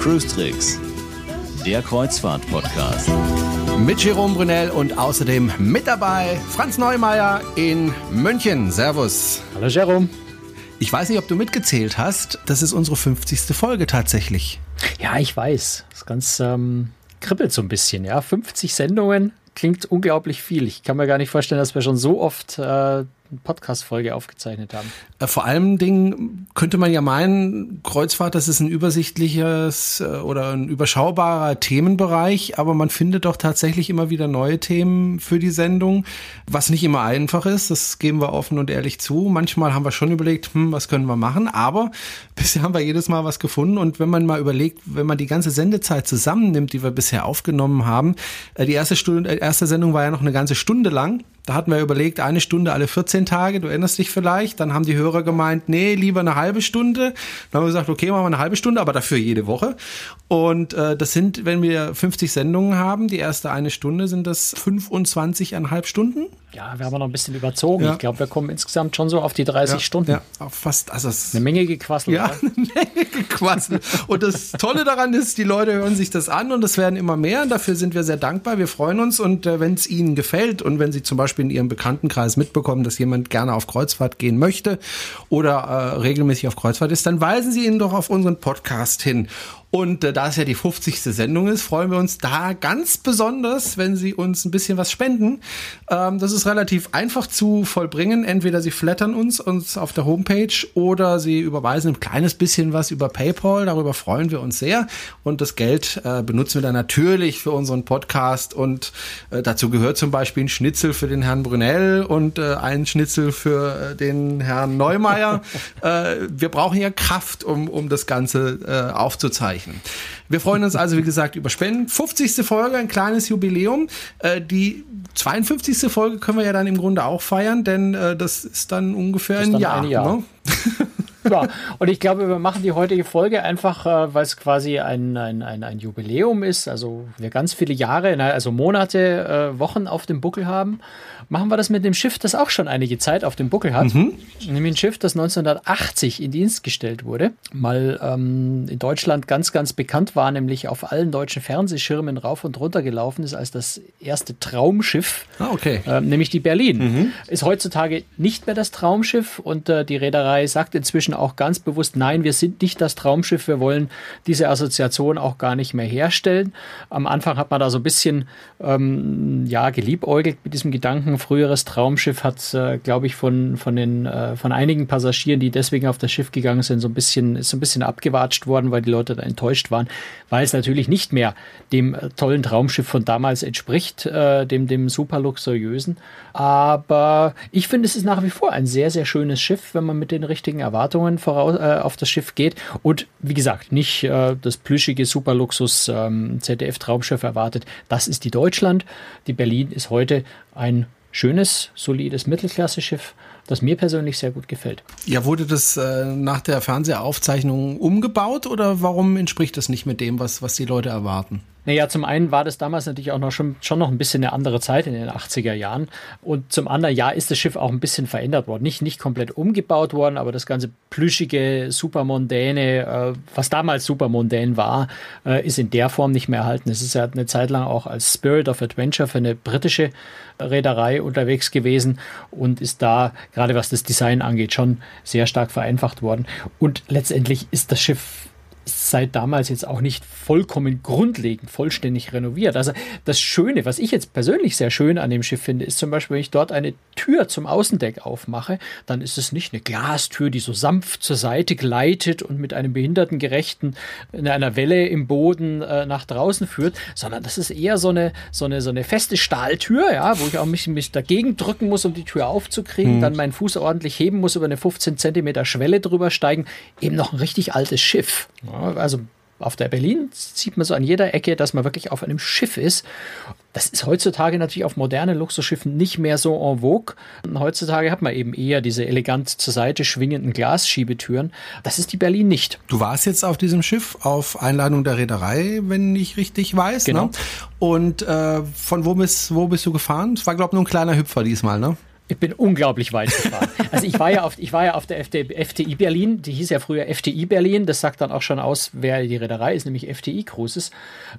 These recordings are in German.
Cruise Tricks, der Kreuzfahrt-Podcast. Mit Jerome Brunel und außerdem mit dabei Franz Neumeier in München. Servus. Hallo Jerome. Ich weiß nicht, ob du mitgezählt hast. Das ist unsere 50. Folge tatsächlich. Ja, ich weiß. Das ganz ähm, kribbelt so ein bisschen. Ja, 50 Sendungen klingt unglaublich viel. Ich kann mir gar nicht vorstellen, dass wir schon so oft äh, Podcast-Folge aufgezeichnet haben. Äh, vor allem Dingen könnte man ja meinen, Kreuzfahrt, das ist ein übersichtliches äh, oder ein überschaubarer Themenbereich, aber man findet doch tatsächlich immer wieder neue Themen für die Sendung, was nicht immer einfach ist, das geben wir offen und ehrlich zu. Manchmal haben wir schon überlegt, hm, was können wir machen, aber bisher haben wir jedes Mal was gefunden und wenn man mal überlegt, wenn man die ganze Sendezeit zusammennimmt, die wir bisher aufgenommen haben, äh, die erste Stunde, erste Sendung war ja noch eine ganze Stunde lang da hatten wir überlegt, eine Stunde alle 14 Tage, du erinnerst dich vielleicht. Dann haben die Hörer gemeint, nee, lieber eine halbe Stunde. Dann haben wir gesagt, okay, machen wir eine halbe Stunde, aber dafür jede Woche. Und äh, das sind, wenn wir 50 Sendungen haben, die erste eine Stunde, sind das 25,5 Stunden. Ja, wir haben noch ein bisschen überzogen. Ja. Ich glaube, wir kommen insgesamt schon so auf die 30 ja, Stunden. Ja, fast. Also eine Menge gequasselt. Ja, eine Menge gequasselt. und das Tolle daran ist, die Leute hören sich das an und es werden immer mehr. Und dafür sind wir sehr dankbar. Wir freuen uns. Und äh, wenn es Ihnen gefällt und wenn Sie zum Beispiel in Ihrem Bekanntenkreis mitbekommen, dass jemand gerne auf Kreuzfahrt gehen möchte oder äh, regelmäßig auf Kreuzfahrt ist, dann weisen Sie ihn doch auf unseren Podcast hin. Und äh, da es ja die 50. Sendung ist, freuen wir uns da ganz besonders, wenn Sie uns ein bisschen was spenden. Ähm, das ist relativ einfach zu vollbringen. Entweder Sie flattern uns, uns auf der Homepage oder Sie überweisen ein kleines bisschen was über PayPal. Darüber freuen wir uns sehr. Und das Geld äh, benutzen wir dann natürlich für unseren Podcast. Und äh, dazu gehört zum Beispiel ein Schnitzel für den Herrn Brunel und äh, ein Schnitzel für äh, den Herrn Neumeier. äh, wir brauchen ja Kraft, um, um das Ganze äh, aufzuzeichnen erreichen. Wir freuen uns also, wie gesagt, über Spenden. 50. Folge, ein kleines Jubiläum. Äh, die 52. Folge können wir ja dann im Grunde auch feiern, denn äh, das ist dann ungefähr ist ein, dann Jahr, ein Jahr. Ne? Ja, und ich glaube, wir machen die heutige Folge einfach, äh, weil es quasi ein, ein, ein, ein Jubiläum ist. Also wir ganz viele Jahre, also Monate, äh, Wochen auf dem Buckel haben machen wir das mit dem Schiff, das auch schon einige Zeit auf dem Buckel hat. Mhm. Nämlich ein Schiff, das 1980 in Dienst gestellt wurde. Mal ähm, in Deutschland ganz, ganz bekannt war, nämlich auf allen deutschen Fernsehschirmen rauf und runter gelaufen ist als das erste Traumschiff. Ah, okay. Ähm, nämlich die Berlin. Mhm. Ist heutzutage nicht mehr das Traumschiff und äh, die Reederei sagt inzwischen auch ganz bewusst, nein, wir sind nicht das Traumschiff, wir wollen diese Assoziation auch gar nicht mehr herstellen. Am Anfang hat man da so ein bisschen ähm, ja, geliebäugelt mit diesem Gedanken, früheres Traumschiff hat, äh, glaube ich, von, von, den, äh, von einigen Passagieren, die deswegen auf das Schiff gegangen sind, so ein bisschen, ist so ein bisschen abgewatscht worden, weil die Leute da enttäuscht waren, weil es natürlich nicht mehr dem äh, tollen Traumschiff von damals entspricht, äh, dem, dem super luxuriösen. Aber ich finde, es ist nach wie vor ein sehr, sehr schönes Schiff, wenn man mit den richtigen Erwartungen voraus, äh, auf das Schiff geht. Und wie gesagt, nicht äh, das plüschige Superluxus ähm, ZDF-Traumschiff erwartet. Das ist die Deutschland. Die Berlin ist heute ein schönes, solides Mittelklasse-Schiff, das mir persönlich sehr gut gefällt. Ja, wurde das äh, nach der Fernsehaufzeichnung umgebaut oder warum entspricht das nicht mit dem, was, was die Leute erwarten? Naja, zum einen war das damals natürlich auch noch schon, schon noch ein bisschen eine andere Zeit in den 80er Jahren. Und zum anderen, ja, ist das Schiff auch ein bisschen verändert worden. Nicht, nicht komplett umgebaut worden, aber das ganze plüschige, supermondäne, äh, was damals supermondän war, äh, ist in der Form nicht mehr erhalten. Es ist ja eine Zeit lang auch als Spirit of Adventure für eine britische Reederei unterwegs gewesen und ist da, gerade was das Design angeht, schon sehr stark vereinfacht worden. Und letztendlich ist das Schiff seit damals jetzt auch nicht vollkommen grundlegend vollständig renoviert. Also das Schöne, was ich jetzt persönlich sehr schön an dem Schiff finde, ist zum Beispiel, wenn ich dort eine Tür zum Außendeck aufmache, dann ist es nicht eine Glastür, die so sanft zur Seite gleitet und mit einem behindertengerechten in einer Welle im Boden äh, nach draußen führt, sondern das ist eher so eine so eine so eine feste Stahltür, ja, wo ich auch mich, mich dagegen drücken muss, um die Tür aufzukriegen, mhm. dann meinen Fuß ordentlich heben muss, über eine 15 Zentimeter Schwelle drüber steigen, eben noch ein richtig altes Schiff. Ja, also auf der Berlin sieht man so an jeder Ecke, dass man wirklich auf einem Schiff ist. Das ist heutzutage natürlich auf modernen Luxusschiffen nicht mehr so en vogue. Heutzutage hat man eben eher diese elegant zur Seite schwingenden Glasschiebetüren. Das ist die Berlin nicht. Du warst jetzt auf diesem Schiff auf Einladung der Reederei, wenn ich richtig weiß. Genau. Ne? Und äh, von wo bist, wo bist du gefahren? Es war, glaube ich, nur ein kleiner Hüpfer diesmal, ne? Ich bin unglaublich weit gefahren. Also ich war ja auf, ich war ja auf der FTI Berlin, die hieß ja früher FTI Berlin, das sagt dann auch schon aus, wer die Reederei ist, nämlich FTI Cruises.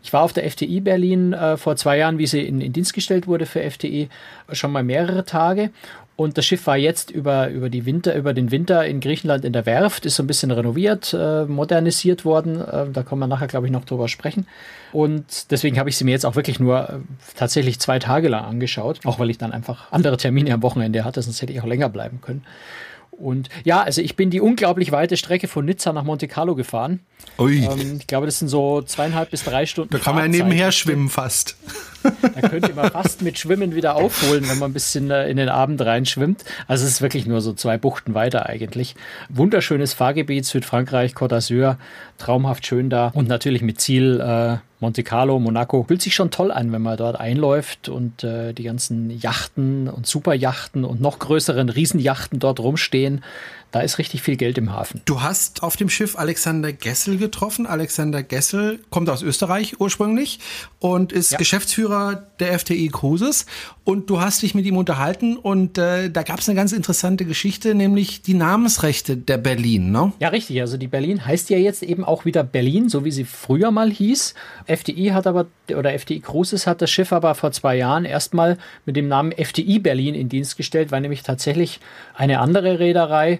Ich war auf der FTI Berlin äh, vor zwei Jahren, wie sie in, in Dienst gestellt wurde für FTI, schon mal mehrere Tage und das Schiff war jetzt über, über, die Winter, über den Winter in Griechenland in der Werft, ist so ein bisschen renoviert, äh, modernisiert worden. Äh, da kommen wir nachher, glaube ich, noch drüber sprechen. Und deswegen habe ich sie mir jetzt auch wirklich nur äh, tatsächlich zwei Tage lang angeschaut, auch weil ich dann einfach andere Termine am Wochenende hatte, sonst hätte ich auch länger bleiben können. Und ja, also ich bin die unglaublich weite Strecke von Nizza nach Monte Carlo gefahren. Ui. Ähm, ich glaube, das sind so zweieinhalb bis drei Stunden. Da kann man ja nebenher schwimmen fast. Da könnte man fast mit Schwimmen wieder aufholen, wenn man ein bisschen äh, in den Abend reinschwimmt. Also es ist wirklich nur so zwei Buchten weiter eigentlich. Wunderschönes Fahrgebiet, Südfrankreich, Côte d'Azur, traumhaft schön da und natürlich mit Ziel äh, Monte Carlo, Monaco. Fühlt sich schon toll an, wenn man dort einläuft und äh, die ganzen Yachten und Superjachten und noch größeren Riesenjachten dort rumstehen. Da ist richtig viel Geld im Hafen. Du hast auf dem Schiff Alexander Gessel getroffen. Alexander Gessel kommt aus Österreich ursprünglich und ist ja. Geschäftsführer der FTI Cruises. Und du hast dich mit ihm unterhalten und äh, da gab es eine ganz interessante Geschichte, nämlich die Namensrechte der Berlin. Ne? Ja, richtig. Also die Berlin heißt ja jetzt eben auch wieder Berlin, so wie sie früher mal hieß. FTI hat aber, oder FTI Cruises hat das Schiff aber vor zwei Jahren erstmal mit dem Namen FTI Berlin in Dienst gestellt, weil nämlich tatsächlich eine andere Reederei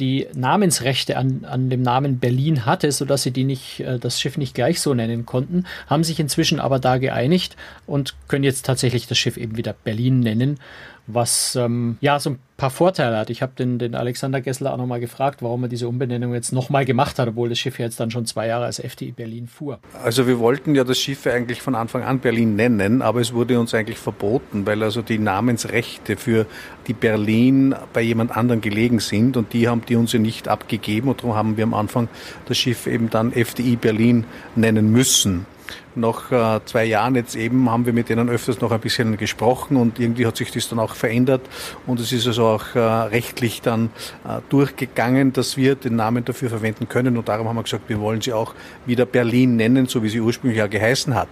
die Namensrechte an, an dem Namen Berlin hatte, sodass sie die nicht, äh, das Schiff nicht gleich so nennen konnten, haben sich inzwischen aber da geeinigt und können jetzt tatsächlich das Schiff eben wieder Berlin nennen was ähm, ja so ein paar Vorteile hat. Ich habe den, den Alexander Gessler auch nochmal gefragt, warum er diese Umbenennung jetzt nochmal gemacht hat, obwohl das Schiff jetzt dann schon zwei Jahre als FDI Berlin fuhr. Also wir wollten ja das Schiff eigentlich von Anfang an Berlin nennen, aber es wurde uns eigentlich verboten, weil also die Namensrechte für die Berlin bei jemand anderen gelegen sind und die haben die uns ja nicht abgegeben und darum haben wir am Anfang das Schiff eben dann FDI Berlin nennen müssen nach äh, zwei Jahren jetzt eben haben wir mit denen öfters noch ein bisschen gesprochen und irgendwie hat sich das dann auch verändert und es ist also auch äh, rechtlich dann äh, durchgegangen, dass wir den Namen dafür verwenden können und darum haben wir gesagt, wir wollen sie auch wieder Berlin nennen, so wie sie ursprünglich ja geheißen hat.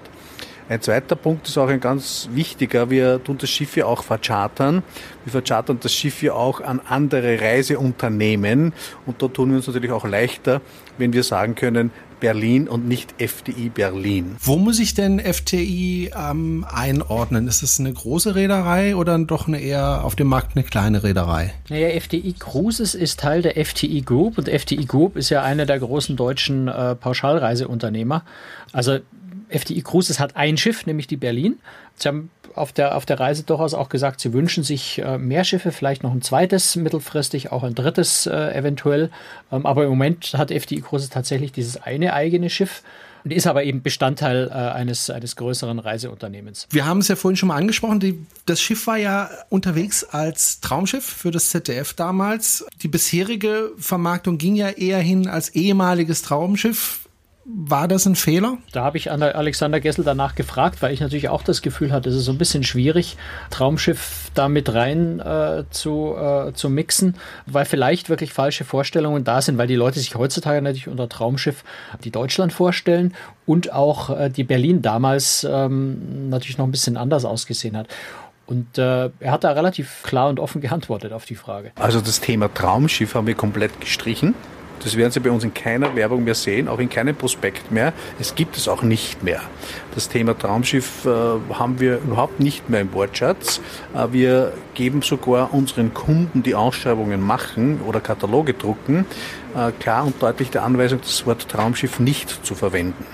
Ein zweiter Punkt ist auch ein ganz wichtiger. Wir tun das Schiff ja auch verchartern. Wir verchartern das Schiff ja auch an andere Reiseunternehmen. Und da tun wir uns natürlich auch leichter, wenn wir sagen können, Berlin und nicht FDI Berlin. Wo muss ich denn FTI ähm, einordnen? Ist es eine große Reederei oder doch eine eher auf dem Markt eine kleine Reederei? Naja, FTI Cruises ist Teil der FTI Group und FTI Group ist ja einer der großen deutschen äh, Pauschalreiseunternehmer. Also FTI Cruises hat ein Schiff, nämlich die Berlin. Sie haben auf der, auf der Reise durchaus auch gesagt, sie wünschen sich äh, mehr Schiffe, vielleicht noch ein zweites mittelfristig, auch ein drittes äh, eventuell. Ähm, aber im Moment hat FDI Cruises tatsächlich dieses eine eigene Schiff und ist aber eben Bestandteil äh, eines, eines größeren Reiseunternehmens. Wir haben es ja vorhin schon mal angesprochen, die, das Schiff war ja unterwegs als Traumschiff für das ZDF damals. Die bisherige Vermarktung ging ja eher hin als ehemaliges Traumschiff war das ein Fehler? Da habe ich Alexander Gessel danach gefragt, weil ich natürlich auch das Gefühl hatte, es ist so ein bisschen schwierig, Traumschiff da mit rein äh, zu, äh, zu mixen, weil vielleicht wirklich falsche Vorstellungen da sind, weil die Leute sich heutzutage natürlich unter Traumschiff die Deutschland vorstellen und auch äh, die Berlin damals ähm, natürlich noch ein bisschen anders ausgesehen hat. Und äh, er hat da relativ klar und offen geantwortet auf die Frage. Also das Thema Traumschiff haben wir komplett gestrichen. Das werden Sie bei uns in keiner Werbung mehr sehen, auch in keinem Prospekt mehr. Es gibt es auch nicht mehr. Das Thema Traumschiff äh, haben wir überhaupt nicht mehr im Wortschatz. Äh, wir geben sogar unseren Kunden, die Ausschreibungen machen oder Kataloge drucken, äh, klar und deutlich der Anweisung, das Wort Traumschiff nicht zu verwenden.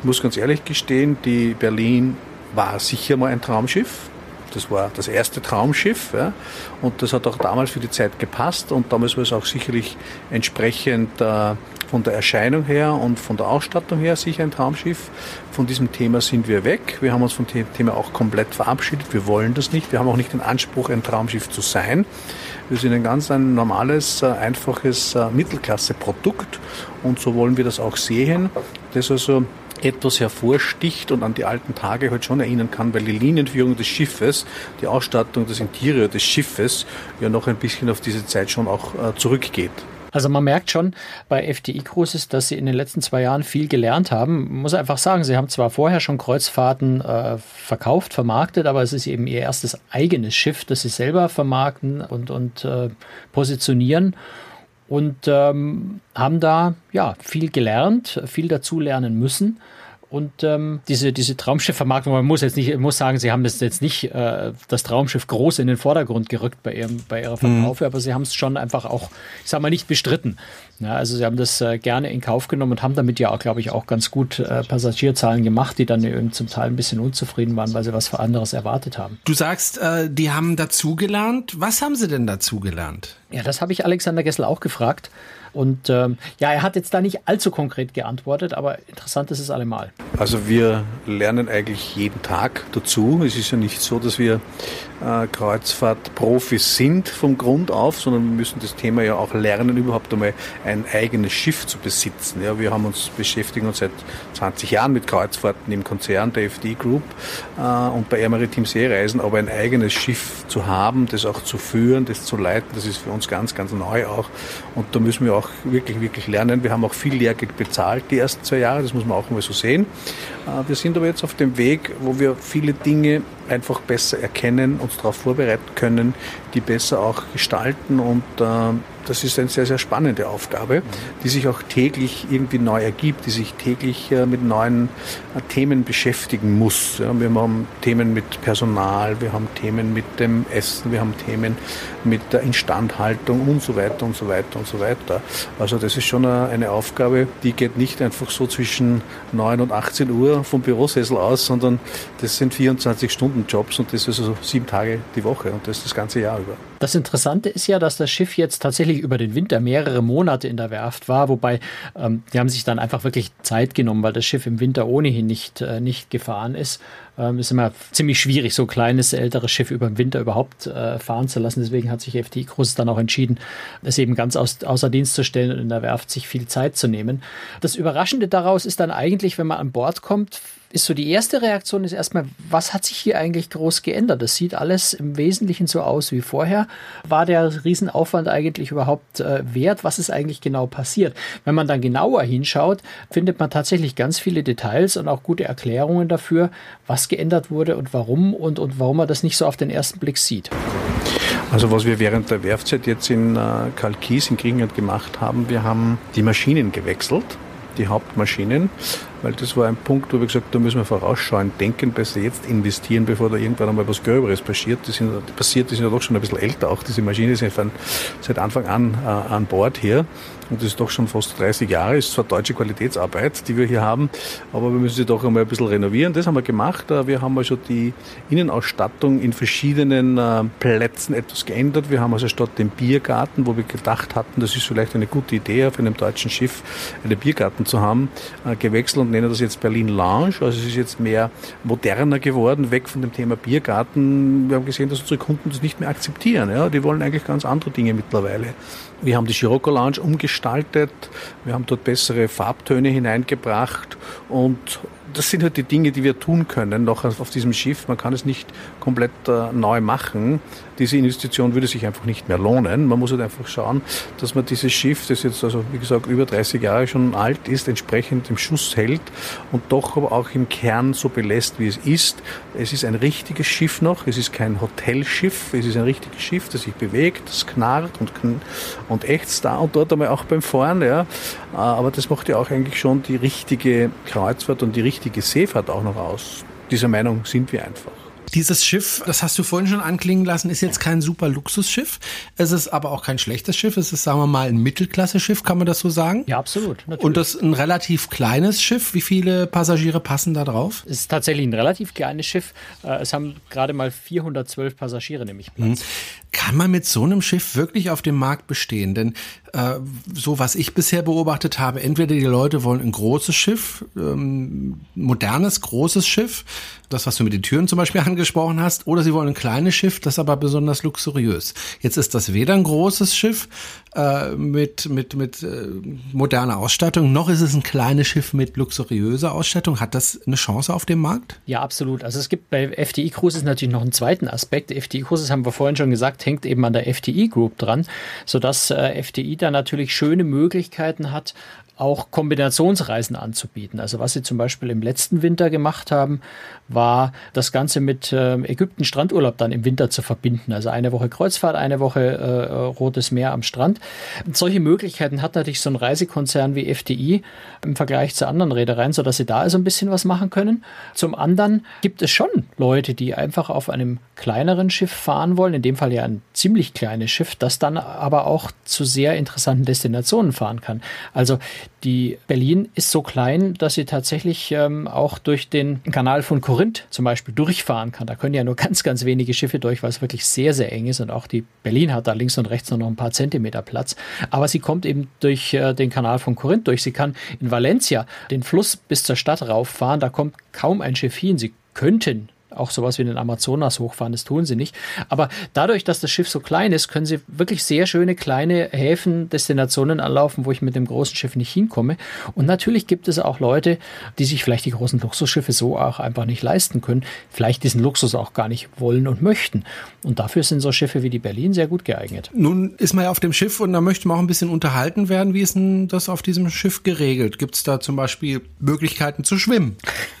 Ich muss ganz ehrlich gestehen, die Berlin war sicher mal ein Traumschiff. Das war das erste Traumschiff ja, und das hat auch damals für die Zeit gepasst und damals war es auch sicherlich entsprechend äh, von der Erscheinung her und von der Ausstattung her sicher ein Traumschiff. Von diesem Thema sind wir weg. Wir haben uns von dem Thema auch komplett verabschiedet. Wir wollen das nicht. Wir haben auch nicht den Anspruch, ein Traumschiff zu sein. Wir sind ein ganz ein normales, äh, einfaches äh, Mittelklasse-Produkt und so wollen wir das auch sehen. das also etwas hervorsticht und an die alten Tage halt schon erinnern kann, weil die Linienführung des Schiffes, die Ausstattung, das Interieur des Schiffes ja noch ein bisschen auf diese Zeit schon auch äh, zurückgeht. Also man merkt schon bei FDI Cruises, dass sie in den letzten zwei Jahren viel gelernt haben. Man muss einfach sagen, sie haben zwar vorher schon Kreuzfahrten äh, verkauft, vermarktet, aber es ist eben ihr erstes eigenes Schiff, das sie selber vermarkten und, und äh, positionieren und ähm, haben da ja viel gelernt, viel dazu lernen müssen. Und ähm, diese, diese Traumschiffvermarktung, man muss jetzt nicht, muss sagen, sie haben das jetzt nicht äh, das Traumschiff groß in den Vordergrund gerückt bei, ihrem, bei ihrer Verkaufe, mhm. aber sie haben es schon einfach auch, ich sag mal, nicht bestritten. Ja, also sie haben das äh, gerne in Kauf genommen und haben damit ja auch, glaube ich, auch ganz gut äh, Passagierzahlen gemacht, die dann eben zum Teil ein bisschen unzufrieden waren, weil sie was anderes erwartet haben. Du sagst, äh, die haben dazugelernt. Was haben sie denn dazugelernt? Ja, das habe ich Alexander Gessel auch gefragt. Und ähm, ja, er hat jetzt da nicht allzu konkret geantwortet, aber interessant ist es allemal. Also wir lernen eigentlich jeden Tag dazu. Es ist ja nicht so, dass wir äh, Kreuzfahrtprofis sind vom Grund auf, sondern wir müssen das Thema ja auch lernen, überhaupt einmal ein eigenes Schiff zu besitzen. Ja, wir haben uns beschäftigen uns seit 20 Jahren mit Kreuzfahrten im Konzern der FD Group äh, und bei Air Maritim Seereisen, aber ein eigenes Schiff zu haben, das auch zu führen, das zu leiten, das ist für uns ganz, ganz neu auch. Und da müssen wir auch wirklich, wirklich lernen. Wir haben auch viel Lehrgeld bezahlt die ersten zwei Jahre, das muss man auch mal so sehen. Äh, wir sind aber jetzt auf dem Weg, wo wir viele Dinge einfach besser erkennen, uns darauf vorbereiten können, die besser auch gestalten und äh, das ist eine sehr, sehr spannende Aufgabe, die sich auch täglich irgendwie neu ergibt, die sich täglich äh, mit neuen äh, Themen beschäftigen muss. Ja, wir haben Themen mit Personal, wir haben Themen mit dem Essen, wir haben Themen mit der Instandhaltung und so weiter und so weiter und so weiter. Also das ist schon eine, eine Aufgabe, die geht nicht einfach so zwischen 9 und 18 Uhr vom Bürosessel aus, sondern das sind 24 Stunden Jobs und das ist also sieben Tage die Woche und das das ganze Jahr über. Das Interessante ist ja, dass das Schiff jetzt tatsächlich über den Winter mehrere Monate in der Werft war, wobei ähm, die haben sich dann einfach wirklich Zeit genommen, weil das Schiff im Winter ohnehin nicht, äh, nicht gefahren ist. Ähm, ist immer ziemlich schwierig, so ein kleines, älteres Schiff über den Winter überhaupt äh, fahren zu lassen. Deswegen hat sich FDI Cruises dann auch entschieden, es eben ganz aus, außer Dienst zu stellen und in der Werft sich viel Zeit zu nehmen. Das Überraschende daraus ist dann eigentlich, wenn man an Bord kommt, ist so die erste Reaktion ist erstmal, was hat sich hier eigentlich groß geändert? Das sieht alles im Wesentlichen so aus wie vorher. War der Riesenaufwand eigentlich überhaupt äh, wert? Was ist eigentlich genau passiert? Wenn man dann genauer hinschaut, findet man tatsächlich ganz viele Details und auch gute Erklärungen dafür, was geändert wurde und warum und, und warum man das nicht so auf den ersten Blick sieht. Also was wir während der Werfzeit jetzt in äh, Kalkis in Griechenland gemacht haben, wir haben die Maschinen gewechselt die Hauptmaschinen, weil das war ein Punkt, wo wir gesagt haben, da müssen wir vorausschauen, denken, besser jetzt investieren, bevor da irgendwann einmal was Gröberes passiert. Die sind, passiert, die sind ja doch schon ein bisschen älter auch. Diese Maschinen sind seit Anfang an äh, an Bord hier und das ist doch schon fast 30 Jahre, ist zwar deutsche Qualitätsarbeit, die wir hier haben, aber wir müssen sie doch einmal ein bisschen renovieren. Das haben wir gemacht. Äh, wir haben also die Innenausstattung in verschiedenen äh, Plätzen etwas geändert. Wir haben also statt dem Biergarten, wo wir gedacht hatten, das ist vielleicht eine gute Idee auf einem deutschen Schiff, einen Biergarten zu haben, äh, gewechselt und nennen das jetzt Berlin Lounge. Also es ist jetzt mehr moderner geworden, weg von dem Thema Biergarten. Wir haben gesehen, dass unsere Kunden das nicht mehr akzeptieren. Ja? Die wollen eigentlich ganz andere Dinge mittlerweile. Wir haben die Scirocco Lounge umgestaltet, wir haben dort bessere Farbtöne hineingebracht und das sind halt die Dinge, die wir tun können noch auf diesem Schiff. Man kann es nicht komplett äh, neu machen. Diese Investition würde sich einfach nicht mehr lohnen. Man muss halt einfach schauen, dass man dieses Schiff, das jetzt also wie gesagt über 30 Jahre schon alt ist, entsprechend im Schuss hält und doch aber auch im Kern so belässt, wie es ist. Es ist ein richtiges Schiff noch. Es ist kein Hotelschiff. Es ist ein richtiges Schiff, das sich bewegt, das knarrt und, und ächzt da und dort einmal auch beim Fahren. Ja. Äh, aber das macht ja auch eigentlich schon die richtige Kreuzfahrt und die richtige richtige Seefahrt auch noch aus. Dieser Meinung sind wir einfach. Dieses Schiff, das hast du vorhin schon anklingen lassen, ist jetzt kein super Luxusschiff. Es ist aber auch kein schlechtes Schiff. Es ist, sagen wir mal, ein Mittelklasse-Schiff, kann man das so sagen? Ja, absolut. Natürlich. Und das ist ein relativ kleines Schiff. Wie viele Passagiere passen da drauf? Es ist tatsächlich ein relativ kleines Schiff. Äh, es haben gerade mal 412 Passagiere nämlich Platz. Hm. Kann man mit so einem Schiff wirklich auf dem Markt bestehen? Denn äh, so was ich bisher beobachtet habe, entweder die Leute wollen ein großes Schiff, ähm, modernes, großes Schiff, das, was du mit den Türen zum Beispiel angesprochen hast, oder sie wollen ein kleines Schiff, das aber besonders luxuriös. Jetzt ist das weder ein großes Schiff äh, mit, mit, mit äh, moderner Ausstattung, noch ist es ein kleines Schiff mit luxuriöser Ausstattung. Hat das eine Chance auf dem Markt? Ja, absolut. Also es gibt bei FDI Cruises natürlich noch einen zweiten Aspekt. FDI Cruises haben wir vorhin schon gesagt, hängt eben an der FDI Group dran, sodass äh, FDI natürlich schöne Möglichkeiten hat, auch Kombinationsreisen anzubieten. Also was sie zum Beispiel im letzten Winter gemacht haben, war das Ganze mit äh, Ägypten Strandurlaub dann im Winter zu verbinden. Also eine Woche Kreuzfahrt, eine Woche äh, Rotes Meer am Strand. solche Möglichkeiten hat natürlich so ein Reisekonzern wie FDI im Vergleich zu anderen Reedereien, sodass sie da also ein bisschen was machen können. Zum anderen gibt es schon Leute, die einfach auf einem kleineren Schiff fahren wollen, in dem Fall ja ein ziemlich kleines Schiff, das dann aber auch zu sehr interessanten Destinationen fahren kann. Also die Berlin ist so klein, dass sie tatsächlich ähm, auch durch den Kanal von Korinth zum Beispiel durchfahren kann. Da können ja nur ganz, ganz wenige Schiffe durch, weil es wirklich sehr, sehr eng ist. Und auch die Berlin hat da links und rechts nur noch ein paar Zentimeter Platz. Aber sie kommt eben durch äh, den Kanal von Korinth durch. Sie kann in Valencia den Fluss bis zur Stadt rauffahren. Da kommt kaum ein Schiff hin. Sie könnten auch sowas wie den Amazonas hochfahren, das tun sie nicht. Aber dadurch, dass das Schiff so klein ist, können sie wirklich sehr schöne kleine Häfen, Destinationen anlaufen, wo ich mit dem großen Schiff nicht hinkomme. Und natürlich gibt es auch Leute, die sich vielleicht die großen Luxusschiffe so auch einfach nicht leisten können, vielleicht diesen Luxus auch gar nicht wollen und möchten. Und dafür sind so Schiffe wie die Berlin sehr gut geeignet. Nun ist man ja auf dem Schiff und da möchte man auch ein bisschen unterhalten werden. Wie ist denn das auf diesem Schiff geregelt? Gibt es da zum Beispiel Möglichkeiten zu schwimmen?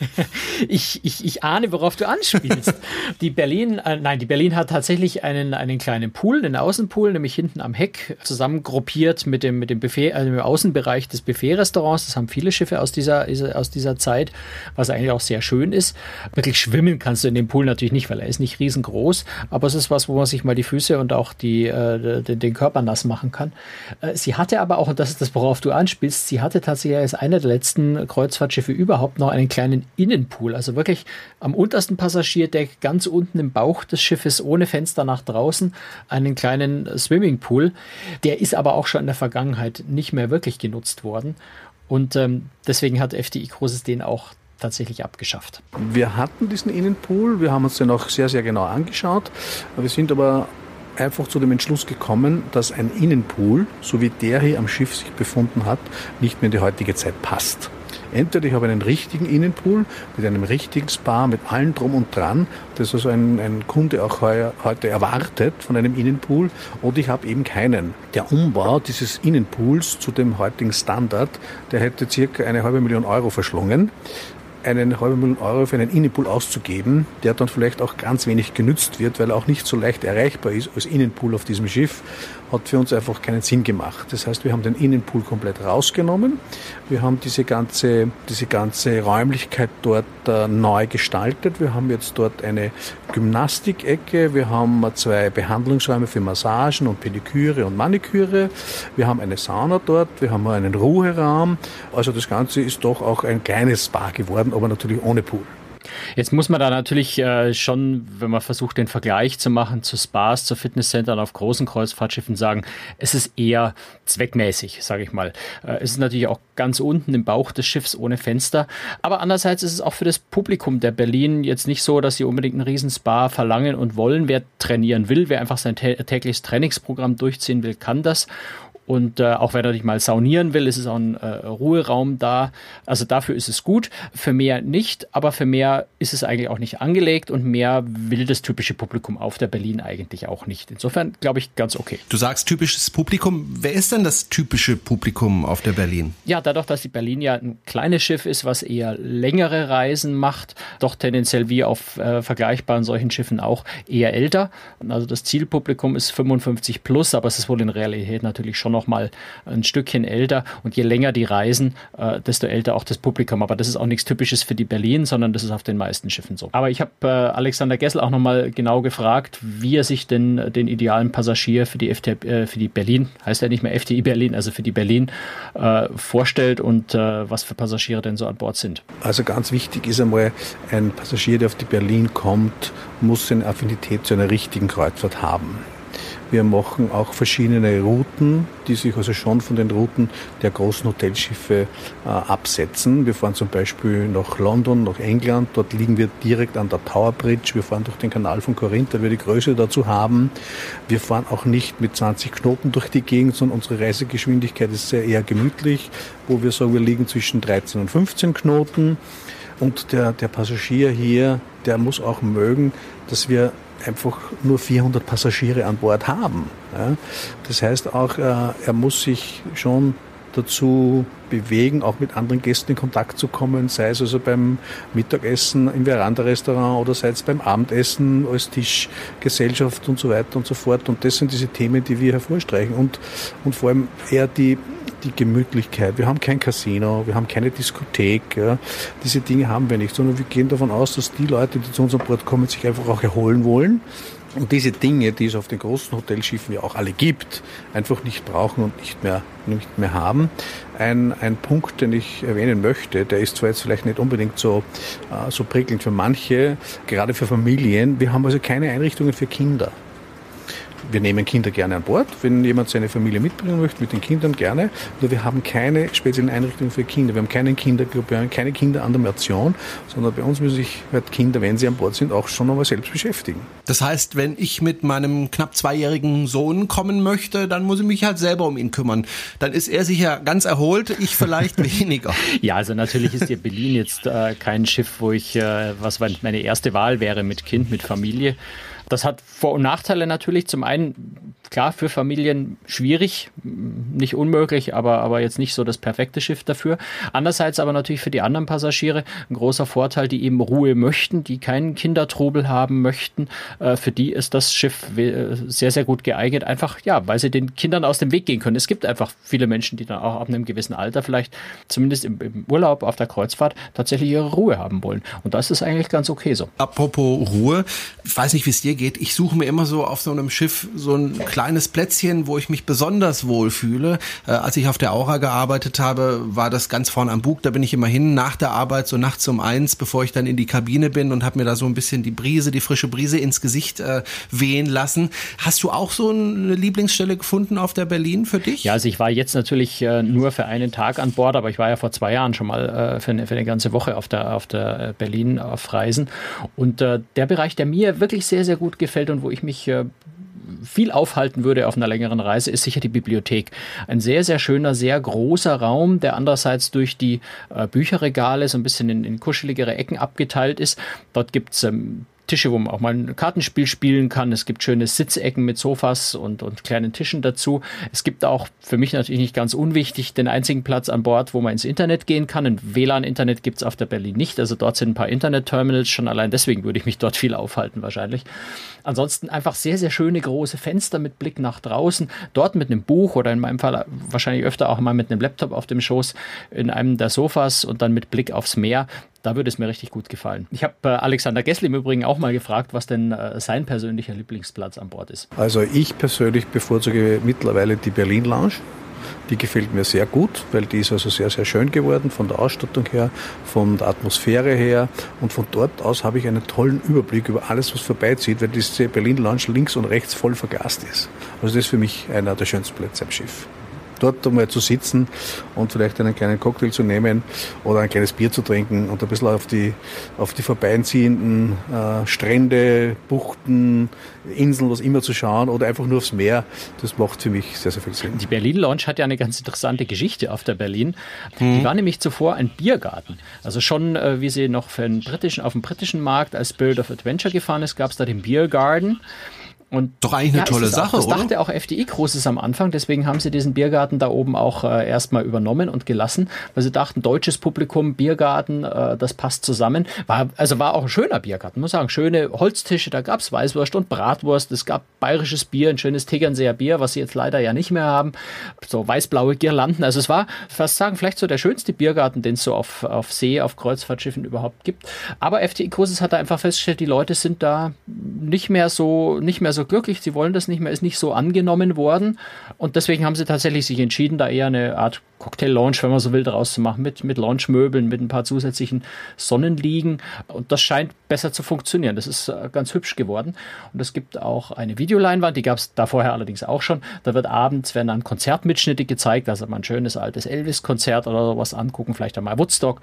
ich, ich, ich ahne, worauf du an anspielst. die Berlin, äh, nein, die Berlin hat tatsächlich einen, einen kleinen Pool, einen Außenpool, nämlich hinten am Heck, zusammengruppiert mit dem, mit dem Buffet, also im Außenbereich des Buffet-Restaurants. Das haben viele Schiffe aus dieser, aus dieser Zeit, was eigentlich auch sehr schön ist. Wirklich schwimmen kannst du in dem Pool natürlich nicht, weil er ist nicht riesengroß, aber es ist was, wo man sich mal die Füße und auch die, äh, den, den Körper nass machen kann. Äh, sie hatte aber auch, und das ist das, worauf du anspielst, sie hatte tatsächlich als einer der letzten Kreuzfahrtschiffe überhaupt noch einen kleinen Innenpool, also wirklich am untersten Passagier Passagierdeck ganz unten im Bauch des Schiffes ohne Fenster nach draußen einen kleinen Swimmingpool. Der ist aber auch schon in der Vergangenheit nicht mehr wirklich genutzt worden. Und ähm, deswegen hat FDI Großes den auch tatsächlich abgeschafft. Wir hatten diesen Innenpool, wir haben uns den auch sehr, sehr genau angeschaut. Wir sind aber einfach zu dem Entschluss gekommen, dass ein Innenpool, so wie der hier am Schiff sich befunden hat, nicht mehr in die heutige Zeit passt. Entweder ich habe einen richtigen Innenpool mit einem richtigen Spa, mit allem drum und dran, das also ein, ein Kunde auch heuer, heute erwartet von einem Innenpool, oder ich habe eben keinen. Der Umbau dieses Innenpools zu dem heutigen Standard, der hätte circa eine halbe Million Euro verschlungen eine halbe Million Euro für einen Innenpool auszugeben, der dann vielleicht auch ganz wenig genützt wird, weil er auch nicht so leicht erreichbar ist als Innenpool auf diesem Schiff hat für uns einfach keinen Sinn gemacht. Das heißt, wir haben den Innenpool komplett rausgenommen. Wir haben diese ganze, diese ganze Räumlichkeit dort äh, neu gestaltet. Wir haben jetzt dort eine Gymnastikecke. Wir haben zwei Behandlungsräume für Massagen und Pediküre und Maniküre. Wir haben eine Sauna dort. Wir haben einen Ruheraum. Also das Ganze ist doch auch ein kleines Spa geworden, aber natürlich ohne Pool. Jetzt muss man da natürlich äh, schon, wenn man versucht, den Vergleich zu machen zu Spas, zu Fitnesscentern auf großen Kreuzfahrtschiffen, sagen, es ist eher zweckmäßig, sage ich mal. Äh, es ist natürlich auch ganz unten im Bauch des Schiffs ohne Fenster. Aber andererseits ist es auch für das Publikum der Berlin jetzt nicht so, dass sie unbedingt einen riesen Spa verlangen und wollen. Wer trainieren will, wer einfach sein tägliches Trainingsprogramm durchziehen will, kann das. Und äh, auch wenn er nicht mal saunieren will, ist es auch ein äh, Ruheraum da. Also dafür ist es gut. Für mehr nicht, aber für mehr ist es eigentlich auch nicht angelegt und mehr will das typische Publikum auf der Berlin eigentlich auch nicht. Insofern glaube ich ganz okay. Du sagst typisches Publikum. Wer ist denn das typische Publikum auf der Berlin? Ja, dadurch, dass die Berlin ja ein kleines Schiff ist, was eher längere Reisen macht, doch tendenziell wie auf äh, vergleichbaren solchen Schiffen auch eher älter. Also das Zielpublikum ist 55 plus, aber es ist wohl in Realität natürlich schon noch mal ein Stückchen älter. Und je länger die reisen, äh, desto älter auch das Publikum. Aber das ist auch nichts Typisches für die Berlin, sondern das ist auf den meisten Schiffen so. Aber ich habe äh, Alexander Gessel auch noch mal genau gefragt, wie er sich denn den idealen Passagier für die, FT, äh, für die Berlin, heißt ja nicht mehr FTI Berlin, also für die Berlin, äh, vorstellt und äh, was für Passagiere denn so an Bord sind. Also ganz wichtig ist einmal, ein Passagier, der auf die Berlin kommt, muss eine Affinität zu einer richtigen Kreuzfahrt haben. Wir machen auch verschiedene Routen, die sich also schon von den Routen der großen Hotelschiffe äh, absetzen. Wir fahren zum Beispiel nach London, nach England. Dort liegen wir direkt an der Tower Bridge. Wir fahren durch den Kanal von Korinth, weil wir die Größe dazu haben. Wir fahren auch nicht mit 20 Knoten durch die Gegend, sondern unsere Reisegeschwindigkeit ist sehr eher gemütlich, wo wir sagen, wir liegen zwischen 13 und 15 Knoten. Und der, der Passagier hier, der muss auch mögen, dass wir einfach nur 400 Passagiere an Bord haben. Ja. Das heißt auch, äh, er muss sich schon dazu bewegen, auch mit anderen Gästen in Kontakt zu kommen, sei es also beim Mittagessen im Veranda-Restaurant oder sei es beim Abendessen als Tischgesellschaft und so weiter und so fort. Und das sind diese Themen, die wir hervorstreichen und, und vor allem eher die, die Gemütlichkeit. Wir haben kein Casino, wir haben keine Diskothek. Ja. Diese Dinge haben wir nicht, sondern wir gehen davon aus, dass die Leute, die zu unserem Bord kommen, sich einfach auch erholen wollen. Und diese Dinge, die es auf den großen Hotelschiffen ja auch alle gibt, einfach nicht brauchen und nicht mehr, nicht mehr haben. Ein, ein Punkt, den ich erwähnen möchte, der ist zwar jetzt vielleicht nicht unbedingt so, äh, so prickelnd für manche, gerade für Familien. Wir haben also keine Einrichtungen für Kinder wir nehmen Kinder gerne an Bord, wenn jemand seine Familie mitbringen möchte, mit den Kindern gerne. Nur wir haben keine speziellen Einrichtungen für Kinder. Wir haben keinen Kinderclub, wir haben keine Kinderanimation, sondern bei uns müssen sich halt Kinder, wenn sie an Bord sind, auch schon einmal selbst beschäftigen. Das heißt, wenn ich mit meinem knapp zweijährigen Sohn kommen möchte, dann muss ich mich halt selber um ihn kümmern. Dann ist er sicher ganz erholt, ich vielleicht weniger. Ja, also natürlich ist ja Berlin jetzt äh, kein Schiff, wo ich, äh, was meine erste Wahl wäre mit Kind, mit Familie. Das hat Vor- und Nachteile natürlich. Zum einen, klar, für Familien schwierig, nicht unmöglich, aber, aber jetzt nicht so das perfekte Schiff dafür. Andererseits aber natürlich für die anderen Passagiere ein großer Vorteil, die eben Ruhe möchten, die keinen Kindertrubel haben möchten. Äh, für die ist das Schiff sehr, sehr gut geeignet, einfach, ja, weil sie den Kindern aus dem Weg gehen können. Es gibt einfach viele Menschen, die dann auch ab einem gewissen Alter vielleicht, zumindest im, im Urlaub auf der Kreuzfahrt, tatsächlich ihre Ruhe haben wollen. Und das ist eigentlich ganz okay so. Apropos Ruhe, ich weiß nicht, wie es dir geht geht. Ich suche mir immer so auf so einem Schiff so ein kleines Plätzchen, wo ich mich besonders wohl fühle. Äh, als ich auf der Aura gearbeitet habe, war das ganz vorne am Bug. Da bin ich immer hin nach der Arbeit, so nachts um eins, bevor ich dann in die Kabine bin und habe mir da so ein bisschen die Brise, die frische Brise ins Gesicht äh, wehen lassen. Hast du auch so eine Lieblingsstelle gefunden auf der Berlin für dich? Ja, also ich war jetzt natürlich äh, nur für einen Tag an Bord, aber ich war ja vor zwei Jahren schon mal äh, für, eine, für eine ganze Woche auf der, auf der äh, Berlin auf Reisen. Und äh, der Bereich, der mir wirklich sehr, sehr gut gefällt und wo ich mich äh, viel aufhalten würde auf einer längeren Reise, ist sicher die Bibliothek. Ein sehr, sehr schöner, sehr großer Raum, der andererseits durch die äh, Bücherregale so ein bisschen in, in kuscheligere Ecken abgeteilt ist. Dort gibt es ähm, Tische, wo man auch mal ein Kartenspiel spielen kann. Es gibt schöne Sitzecken mit Sofas und, und kleinen Tischen dazu. Es gibt auch, für mich natürlich nicht ganz unwichtig, den einzigen Platz an Bord, wo man ins Internet gehen kann. Ein WLAN-Internet gibt es auf der Berlin nicht. Also dort sind ein paar Internet-Terminals. Schon allein deswegen würde ich mich dort viel aufhalten wahrscheinlich. Ansonsten einfach sehr, sehr schöne große Fenster mit Blick nach draußen. Dort mit einem Buch oder in meinem Fall wahrscheinlich öfter auch mal mit einem Laptop auf dem Schoß in einem der Sofas und dann mit Blick aufs Meer. Da würde es mir richtig gut gefallen. Ich habe äh, Alexander Gessel im Übrigen auch mal gefragt, was denn äh, sein persönlicher Lieblingsplatz an Bord ist. Also ich persönlich bevorzuge mittlerweile die Berlin Lounge. Die gefällt mir sehr gut, weil die ist also sehr, sehr schön geworden von der Ausstattung her, von der Atmosphäre her. Und von dort aus habe ich einen tollen Überblick über alles, was vorbeizieht, weil diese Berlin Lounge links und rechts voll vergast ist. Also das ist für mich einer der schönsten Plätze am Schiff dort einmal zu sitzen und vielleicht einen kleinen Cocktail zu nehmen oder ein kleines Bier zu trinken und ein bisschen auf die, auf die vorbeiziehenden äh, Strände, Buchten, Inseln, was immer zu schauen oder einfach nur aufs Meer. Das macht für mich sehr, sehr viel Sinn. Die Berlin Lounge hat ja eine ganz interessante Geschichte auf der Berlin. Mhm. Die war nämlich zuvor ein Biergarten. Also schon, äh, wie sie noch für den britischen, auf dem britischen Markt als Spirit of Adventure gefahren ist, gab es da den Biergarten. Und Doch eigentlich eine ja, tolle Sache, auch, das oder? dachte auch FDI Großes am Anfang, deswegen haben sie diesen Biergarten da oben auch äh, erstmal übernommen und gelassen, weil sie dachten, deutsches Publikum, Biergarten, äh, das passt zusammen. War, also war auch ein schöner Biergarten, muss sagen. Schöne Holztische, da gab es Weißwurst und Bratwurst, es gab bayerisches Bier, ein schönes Tegernseer Bier, was sie jetzt leider ja nicht mehr haben. So weißblaue Girlanden. Also es war, fast sagen, vielleicht so der schönste Biergarten, den es so auf, auf See, auf Kreuzfahrtschiffen überhaupt gibt. Aber FDI Großes hat da einfach festgestellt, die Leute sind da nicht mehr so, nicht mehr so so glücklich, sie wollen das nicht mehr, ist nicht so angenommen worden. Und deswegen haben sie tatsächlich sich entschieden, da eher eine Art Cocktail-Lounge, wenn man so will, draus zu machen, mit, mit Lounge-Möbeln, mit ein paar zusätzlichen Sonnenliegen. Und das scheint besser zu funktionieren. Das ist äh, ganz hübsch geworden. Und es gibt auch eine Videoleinwand, die gab es da vorher allerdings auch schon. Da wird abends, werden dann Konzertmitschnitte gezeigt, also mal ein schönes altes Elvis-Konzert oder sowas angucken, vielleicht einmal Woodstock.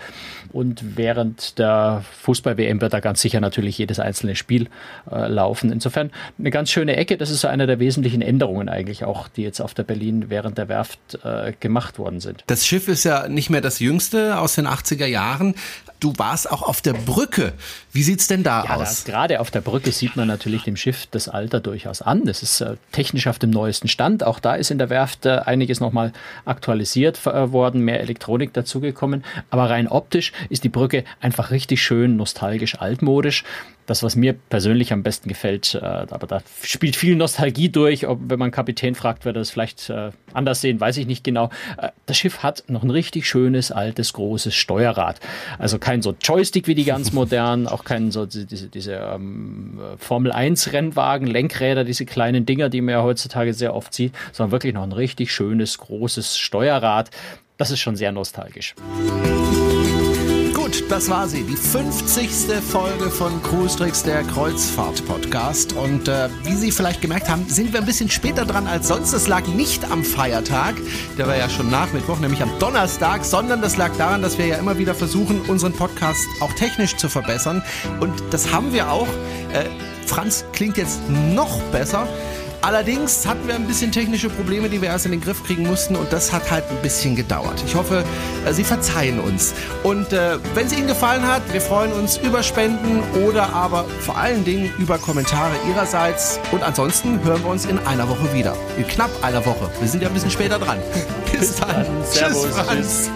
Und während der Fußball-WM wird da ganz sicher natürlich jedes einzelne Spiel äh, laufen. Insofern eine ganz schöne Ecke. Das ist eine der wesentlichen Änderungen eigentlich auch, die jetzt auf der Berlin während der Werft äh, gemacht worden sind. Das Schiff ist ja nicht mehr das jüngste aus den 80er Jahren. Du warst auch auf der Brücke. Wie sieht's denn da ja, aus? Da, gerade auf der Brücke sieht man natürlich dem Schiff das Alter durchaus an. Es ist äh, technisch auf dem neuesten Stand. Auch da ist in der Werft äh, einiges nochmal aktualisiert äh, worden, mehr Elektronik dazugekommen. Aber rein optisch ist die Brücke einfach richtig schön nostalgisch altmodisch das, was mir persönlich am besten gefällt. Äh, aber da spielt viel Nostalgie durch. Ob, wenn man Kapitän fragt, wird er das vielleicht äh, anders sehen, weiß ich nicht genau. Äh, das Schiff hat noch ein richtig schönes, altes, großes Steuerrad. Also kein so Joystick wie die ganz modernen, auch kein so diese, diese ähm, Formel 1 Rennwagen, Lenkräder, diese kleinen Dinger, die man ja heutzutage sehr oft sieht, sondern wirklich noch ein richtig schönes, großes Steuerrad. Das ist schon sehr nostalgisch. Gut, das war sie, die 50. Folge von Cruise Tricks, der Kreuzfahrt-Podcast. Und äh, wie Sie vielleicht gemerkt haben, sind wir ein bisschen später dran als sonst. Das lag nicht am Feiertag, der war ja schon nach Mittwoch, nämlich am Donnerstag, sondern das lag daran, dass wir ja immer wieder versuchen, unseren Podcast auch technisch zu verbessern. Und das haben wir auch. Äh, Franz klingt jetzt noch besser. Allerdings hatten wir ein bisschen technische Probleme, die wir erst in den Griff kriegen mussten und das hat halt ein bisschen gedauert. Ich hoffe, äh, Sie verzeihen uns. Und äh, wenn es Ihnen gefallen hat, wir freuen uns über Spenden oder aber vor allen Dingen über Kommentare Ihrerseits. Und ansonsten hören wir uns in einer Woche wieder. In knapp einer Woche. Wir sind ja ein bisschen später dran. Bis, Bis dann. dann. Tschüss, Franz. Tschüss.